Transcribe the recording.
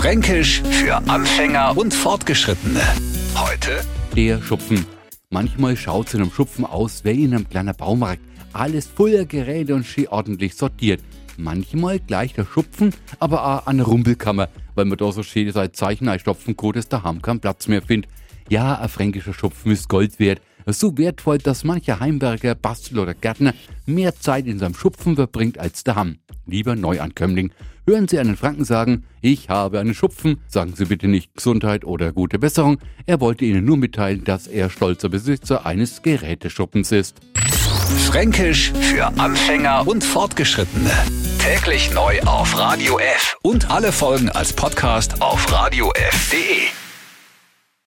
Fränkisch für Anfänger und Fortgeschrittene. Heute Der Schupfen. Manchmal schaut es in einem Schupfen aus wie in einem kleinen Baumarkt. Alles voller Geräte und schön ordentlich sortiert. Manchmal gleich der Schupfen, aber auch an der Rumpelkammer, weil man da so schön seit Zeichen einstopfen kann, dass daheim keinen Platz mehr findet. Ja, ein fränkischer Schupfen ist Gold wert. So wertvoll, dass mancher Heimwerker, Bastel oder Gärtner mehr Zeit in seinem Schupfen verbringt als daheim. Lieber Neuankömmling, hören Sie einen Franken sagen, ich habe einen Schupfen, sagen Sie bitte nicht Gesundheit oder gute Besserung. Er wollte Ihnen nur mitteilen, dass er stolzer Besitzer eines Geräteschuppens ist. Fränkisch für Anfänger und Fortgeschrittene. Täglich neu auf Radio F und alle Folgen als Podcast auf radiof.de.